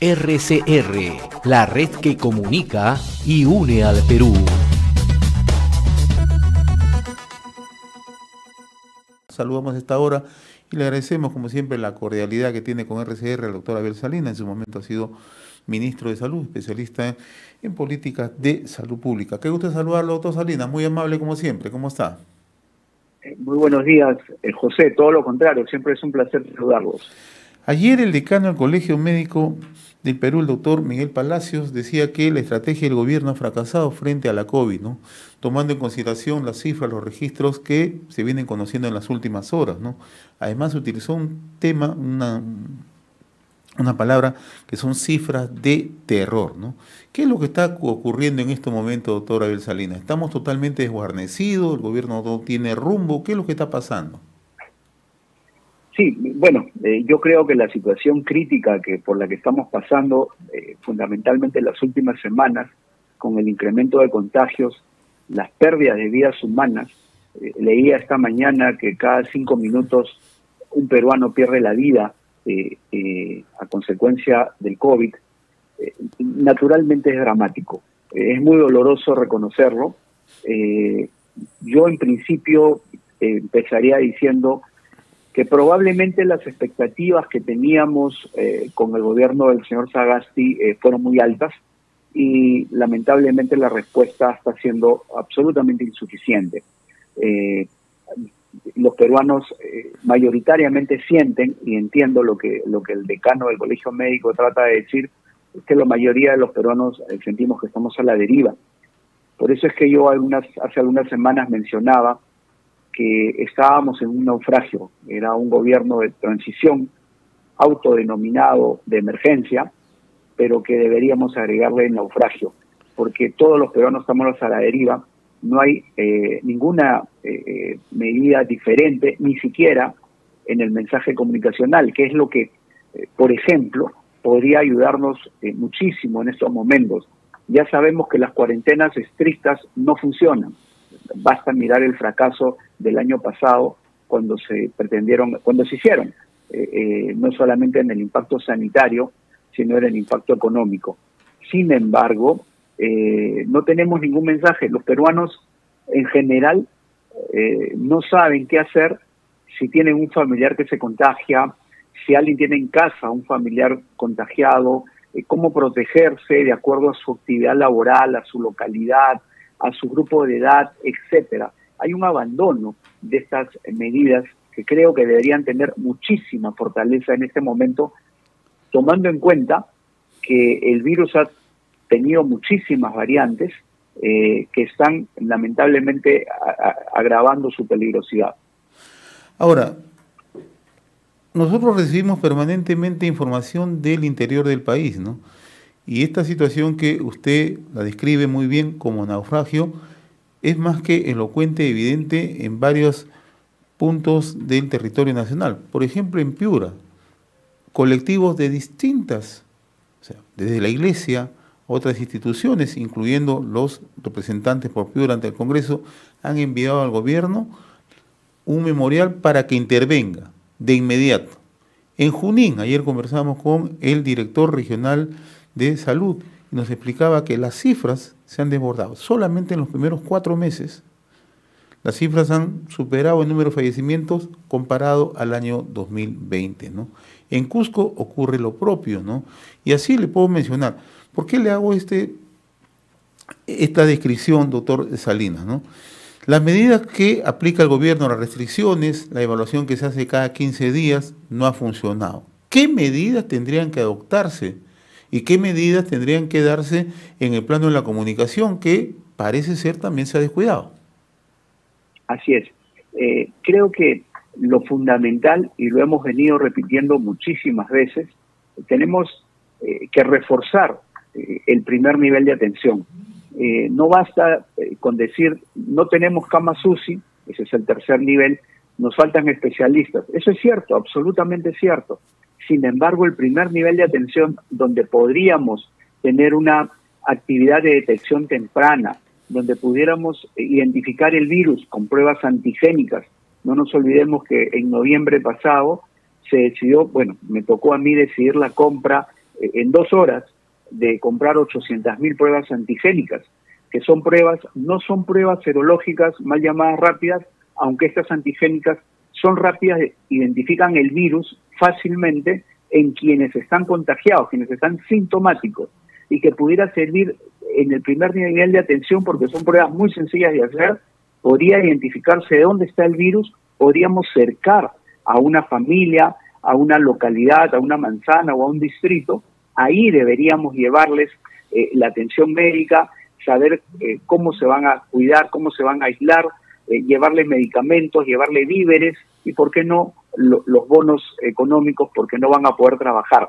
RCR, la red que comunica y une al Perú. Saludamos a esta hora y le agradecemos, como siempre, la cordialidad que tiene con RCR el doctor Abel Salina. En su momento ha sido ministro de Salud, especialista en, políticas de salud pública. Qué gusto saludarlo, doctor Salinas. Muy amable como siempre. ¿Cómo está? Muy buenos días, eh, José. Todo lo contrario, siempre es un placer saludarlos. Ayer el decano del Colegio Médico del Perú, el doctor Miguel Palacios, decía que la estrategia del gobierno ha fracasado frente a la COVID, ¿no? tomando en consideración las cifras, los registros que se vienen conociendo en las últimas horas. ¿no? Además, utilizó un tema, una, una palabra que son cifras de terror. ¿no? ¿Qué es lo que está ocurriendo en este momento, doctor Abel Salinas? ¿Estamos totalmente desguarnecidos? ¿El gobierno no tiene rumbo? ¿Qué es lo que está pasando? Sí, bueno, eh, yo creo que la situación crítica que por la que estamos pasando, eh, fundamentalmente en las últimas semanas, con el incremento de contagios, las pérdidas de vidas humanas, eh, leía esta mañana que cada cinco minutos un peruano pierde la vida a consecuencia del COVID, naturalmente es dramático. es muy doloroso reconocerlo. yo en principio empezaría diciendo que probablemente las expectativas que teníamos eh, con el gobierno del señor Sagasti eh, fueron muy altas y lamentablemente la respuesta está siendo absolutamente insuficiente. Eh, los peruanos mayoritariamente sienten, y entiendo lo que, lo que el decano del Colegio Médico trata de decir, es que la mayoría de los peruanos sentimos que estamos a la deriva. Por eso es que yo algunas, hace algunas semanas mencionaba que estábamos en un naufragio, era un gobierno de transición autodenominado de emergencia, pero que deberíamos agregarle el naufragio, porque todos los peruanos estamos a la deriva, no hay eh, ninguna eh, medida diferente, ni siquiera en el mensaje comunicacional, que es lo que, eh, por ejemplo, podría ayudarnos muchísimo en estos momentos. Ya sabemos que las cuarentenas estrictas no funcionan, basta mirar el fracaso del año pasado cuando se pretendieron, cuando se hicieron, eh, eh, no solamente en el impacto sanitario, sino en el impacto económico. Sin embargo, eh, no tenemos ningún mensaje. Los peruanos en general no saben qué hacer si tienen un familiar que se contagia, si alguien tiene en casa un familiar contagiado, cómo protegerse de acuerdo a su actividad laboral, a su localidad, a su grupo de edad, etcétera. Hay un abandono de estas medidas que creo que deberían tener muchísima fortaleza en este momento, tomando en cuenta que el virus ha tenido muchísimas variantes eh, que están lamentablemente agravando su peligrosidad. Ahora, nosotros recibimos permanentemente información del interior del país, ¿no? Y esta situación que usted la describe muy bien como naufragio es más que elocuente, evidente en varios puntos del territorio nacional. Por ejemplo, en Piura, colectivos de distintas, o sea, desde la iglesia, otras instituciones, incluyendo los representantes por Piura ante el Congreso, han enviado al gobierno un memorial para que intervenga de inmediato. En Junín, ayer conversamos con el director regional de Salud y nos explicaba que las cifras se han desbordado. Solamente en los primeros cuatro meses las cifras han superado el número de fallecimientos comparado al año 2020. ¿no? En Cusco ocurre lo propio, ¿no? Y así le puedo mencionar. ¿Por qué le hago este, esta descripción, doctor Salinas? ¿no? Las medidas que aplica el gobierno, las restricciones, la evaluación que se hace cada 15 días, no ha funcionado. ¿Qué medidas tendrían que adoptarse? Y qué medidas tendrían que darse en el plano de la comunicación que parece ser también se ha descuidado. Así es. Eh, creo que lo fundamental, y lo hemos venido repitiendo muchísimas veces, tenemos eh, que reforzar eh, el primer nivel de atención. no basta con decir, no tenemos camas UCI, ese es el tercer nivel, nos faltan especialistas. Eso es cierto, absolutamente cierto. Sin embargo, el primer nivel de atención donde podríamos tener una actividad de detección temprana, donde pudiéramos identificar el virus con pruebas antigénicas. No nos olvidemos que en noviembre pasado se decidió, bueno, me tocó a mí decidir la compra eh, en dos horas de comprar 800.000 pruebas antigénicas, que son pruebas, no son pruebas serológicas mal llamadas rápidas, aunque estas antigénicas son rápidas, identifican el virus fácilmente en quienes están contagiados, quienes están sintomáticos, y que pudiera servir en el primer nivel de atención porque son pruebas muy sencillas de hacer, podría identificarse de dónde está el virus, podríamos cercar a una familia, a una localidad, a una manzana o a un distrito, ahí deberíamos llevarles eh, la atención médica, saber eh, cómo se van a cuidar, cómo se van a aislar, eh, llevarle medicamentos, llevarle víveres y, ¿por qué no?, los bonos económicos porque no van a poder trabajar.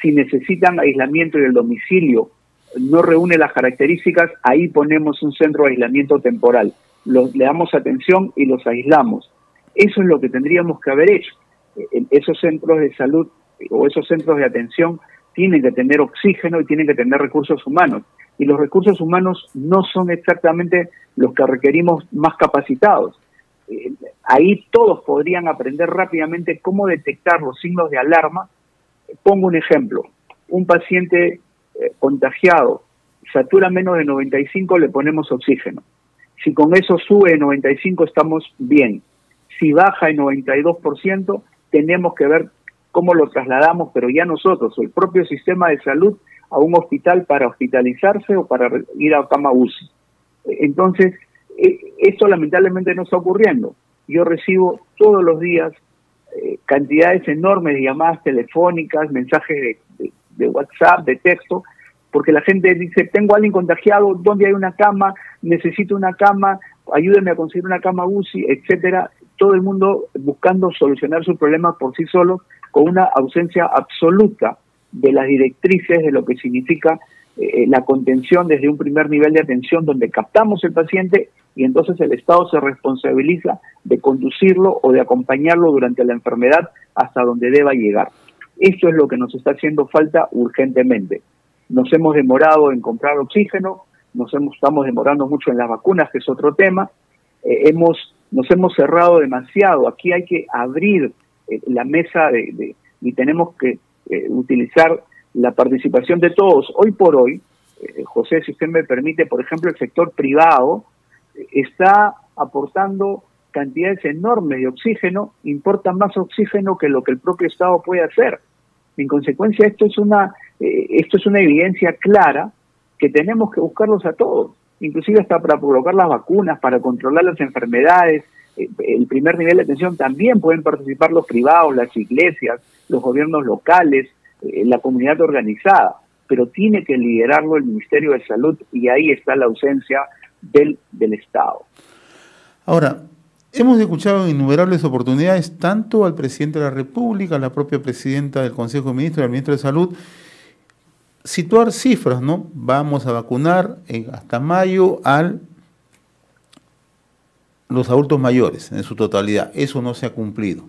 Si necesitan aislamiento y el domicilio no reúne las características, ahí ponemos un centro de aislamiento temporal. le damos atención y los aislamos. Eso es lo que tendríamos que haber hecho. Esos centros de salud o esos centros de atención tienen que tener oxígeno y tienen que tener recursos humanos. Y los recursos humanos no son exactamente los que requerimos más capacitados. Eh, ahí todos podrían aprender rápidamente cómo detectar los signos de alarma. Pongo un ejemplo. Un paciente eh, contagiado satura menos de 95, le ponemos oxígeno. Si con eso sube de 95, estamos bien. Si baja en 92%, tenemos que ver cómo lo trasladamos, pero ya nosotros, el propio sistema de salud, a un hospital para hospitalizarse o para ir a cama. Entonces, e, esto lamentablemente no está ocurriendo. Yo recibo todos los días eh, cantidades enormes de llamadas telefónicas, mensajes de, WhatsApp, de texto, porque la gente dice, tengo a alguien contagiado, ¿dónde hay una cama? Necesito una cama, ayúdenme a conseguir una cama UCI, etcétera. Todo el mundo buscando solucionar sus problemas por sí solo con una ausencia absoluta de las directrices de lo que significa eh, la contención desde un primer nivel de atención donde captamos el paciente y entonces el Estado se responsabiliza de conducirlo o de acompañarlo durante la enfermedad hasta donde deba llegar. Esto es lo que nos está haciendo falta urgentemente. Nos hemos demorado en comprar oxígeno, nos hemos, estamos demorando mucho en las vacunas, que es otro tema. Eh, hemos, nos hemos cerrado demasiado. Aquí hay que abrir eh, la mesa de, y tenemos que eh, utilizar la participación de todos. Hoy por hoy, José, si usted me permite, por ejemplo, el sector privado está aportando cantidades enormes de oxígeno, importa más oxígeno que lo que el propio Estado puede hacer. En consecuencia, esto es una, esto es una evidencia clara que tenemos que buscarlos a todos, inclusive hasta para provocar las vacunas, para controlar las enfermedades, eh, el primer nivel de atención también pueden participar los privados, las iglesias, los gobiernos locales, eh, la comunidad organizada, pero tiene que liderarlo el Ministerio de Salud y ahí está la ausencia del, Estado. Ahora, hemos escuchado innumerables oportunidades tanto al presidente de la República, a la propia presidenta del Consejo de Ministros, al ministro de Salud, situar cifras, ¿no? Vamos a vacunar hasta mayo al los adultos mayores en su totalidad. Eso no se ha cumplido.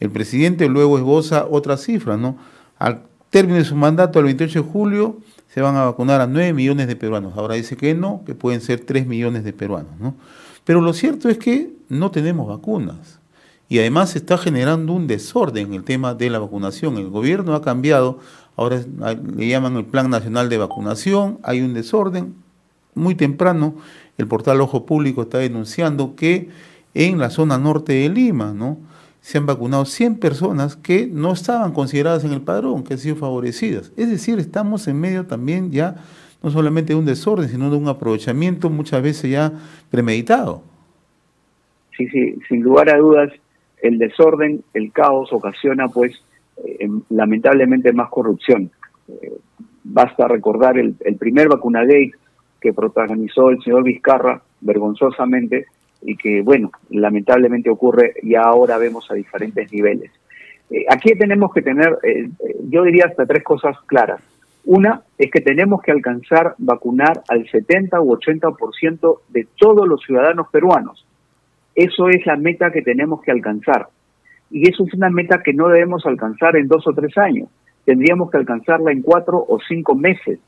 El presidente luego esboza otras cifras, ¿no? Al término de su mandato, el 28 de julio, se van a vacunar a 9 millones de peruanos. Ahora dice que no, que pueden ser 3 millones de peruanos, ¿no? Pero lo cierto es que no tenemos vacunas. Y además se está generando un desorden en el tema de la vacunación. El gobierno ha cambiado, ahora le llaman el Plan Nacional de Vacunación, hay un desorden. Muy temprano el portal Ojo Público está denunciando que en la zona norte de Lima, ¿no? Se han vacunado 100 personas que no estaban consideradas en el padrón, que han sido favorecidas. Es decir, estamos en medio también ya no solamente de un desorden, sino de un aprovechamiento muchas veces ya premeditado. Sí, sí, sin lugar a dudas, el desorden, el caos ocasiona pues eh, lamentablemente más corrupción. Eh, basta recordar el, el primer vacunagate que protagonizó el señor Vizcarra vergonzosamente y que, bueno, lamentablemente ocurre y ahora vemos a diferentes niveles. Eh, aquí tenemos que tener, eh, eh, yo diría hasta tres cosas claras. Una es que tenemos que alcanzar vacunar al 70 u 80% de todos los ciudadanos peruanos. Eso es la meta que tenemos que alcanzar. Y eso es una meta que no debemos alcanzar en dos o tres años. Tendríamos que alcanzarla en cuatro o cinco meses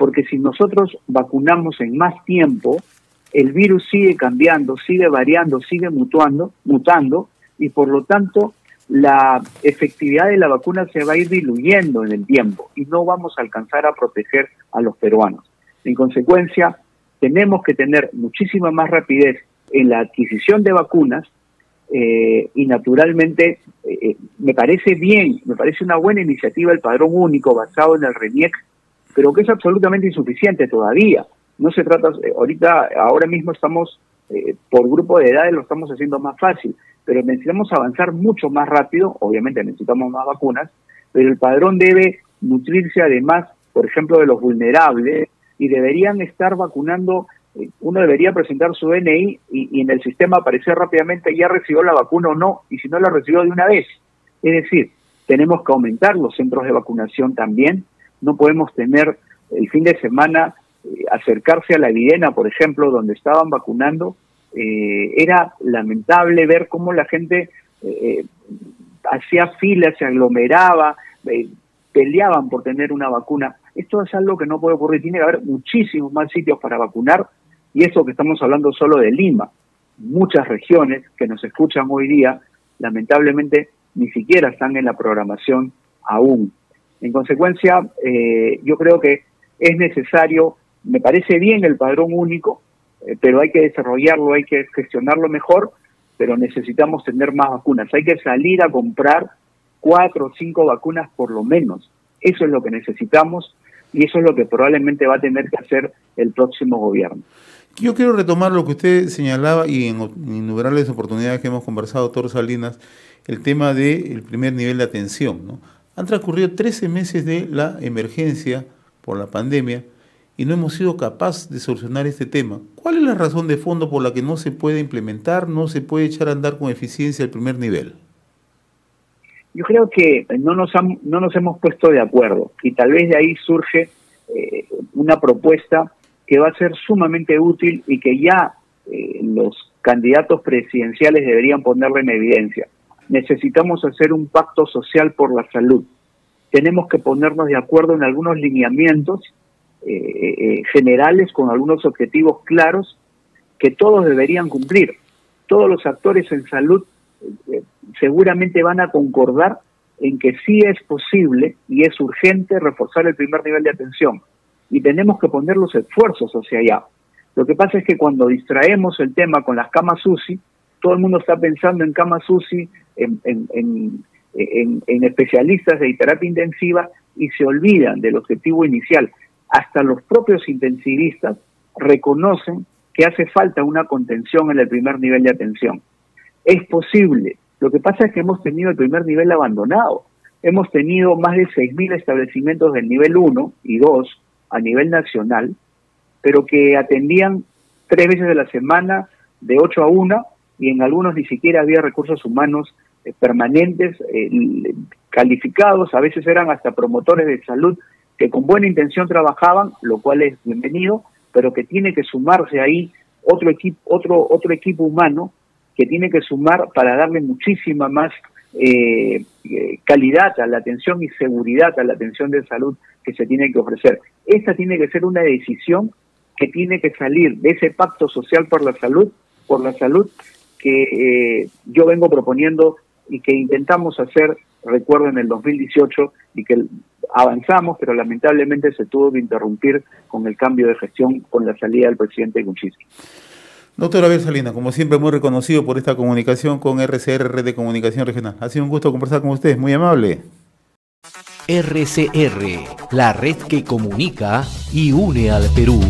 porque si nosotros vacunamos en más tiempo, el virus sigue cambiando, sigue variando, sigue mutuando, mutando, y por lo tanto la efectividad de la vacuna se va a ir diluyendo en el tiempo y no vamos a alcanzar a proteger a los peruanos. En consecuencia, tenemos que tener muchísima más rapidez en la adquisición de vacunas eh, y naturalmente eh, eh, me parece bien, me parece una buena iniciativa el padrón único basado en el RENIEC, pero que es absolutamente insuficiente todavía. No se trata, ahorita, ahora mismo estamos, por grupo de edades lo estamos haciendo más fácil, pero necesitamos avanzar mucho más rápido, obviamente necesitamos más vacunas, pero el padrón debe nutrirse además, por ejemplo, de los vulnerables y deberían estar vacunando eh, uno debería presentar su DNI y, en el sistema aparecer rápidamente ya recibió la vacuna o no, y si no la recibió de una vez. Es decir, tenemos que aumentar los centros de vacunación también, no podemos tener el fin de semana eh, acercarse a la Videna, por ejemplo, donde estaban vacunando, eh, era lamentable ver cómo la gente hacía filas, se aglomeraba, peleaban por tener una vacuna. Esto es algo que no puede ocurrir. Tiene que haber muchísimos más sitios para vacunar y eso que estamos hablando solo de Lima. Muchas regiones que nos escuchan hoy día, lamentablemente, ni siquiera están en la programación aún. En consecuencia, eh, yo creo que es necesario, me parece bien el padrón único, eh, pero hay que desarrollarlo, hay que gestionarlo mejor, pero necesitamos tener más vacunas. Hay que salir a comprar cuatro o cinco vacunas por lo menos. Eso es lo que necesitamos y eso es lo que probablemente va a tener que hacer el próximo gobierno. Yo quiero retomar lo que usted señalaba y en innumerables oportunidades que hemos conversado, doctor Salinas, el tema del primer nivel de atención. ¿no? Han transcurrido 13 meses de la emergencia por la pandemia y no hemos sido capaces de solucionar este tema. ¿Cuál es la razón de fondo por la que no se puede implementar, no se puede echar a andar con eficiencia el primer nivel? Yo creo que no nos, no nos hemos puesto de acuerdo y tal vez de ahí surge eh, una propuesta que va a ser sumamente útil y que ya eh, los candidatos presidenciales deberían ponerle en evidencia. Necesitamos hacer un pacto social por la salud. Tenemos que ponernos de acuerdo en algunos lineamientos eh, eh, generales con algunos objetivos claros que todos deberían cumplir. Todos los actores en salud seguramente van a concordar en que sí es posible y es urgente reforzar el primer nivel de atención y tenemos que poner los esfuerzos hacia allá. Lo que pasa es que cuando distraemos el tema con las camas UCI, todo el mundo está pensando en camas UCI, en, en, en, especialistas de terapia intensiva y se olvidan del objetivo inicial. Hasta los propios intensivistas reconocen que hace falta una contención en el primer nivel de atención. Es posible. Lo que pasa es que hemos tenido el primer nivel abandonado. Hemos tenido más de 6.000 establecimientos del nivel 1 y 2 a nivel nacional, pero que atendían tres veces de la semana, de 8 a 1, y en algunos ni siquiera había recursos humanos eh, permanentes, eh, calificados, a veces eran hasta promotores de salud que con buena intención trabajaban, lo cual es bienvenido, pero que tiene que sumarse ahí otro equipo, otro, otro equipo humano que tiene que sumar para darle muchísima más eh, calidad a la atención y seguridad a la atención de salud que se tiene que ofrecer. Esta tiene que ser una decisión que tiene que salir de ese pacto social por la salud, por la salud que eh, yo vengo proponiendo y que intentamos hacer, recuerdo, en el 2018 y que avanzamos, pero lamentablemente se tuvo que interrumpir con el cambio de gestión con la salida del presidente Kuczynski. Doctor Abel Salinas, como siempre, muy reconocido por esta comunicación con RCR, Red de Comunicación Regional. Ha sido un gusto conversar con ustedes, muy amable. RCR, la red que comunica y une al Perú.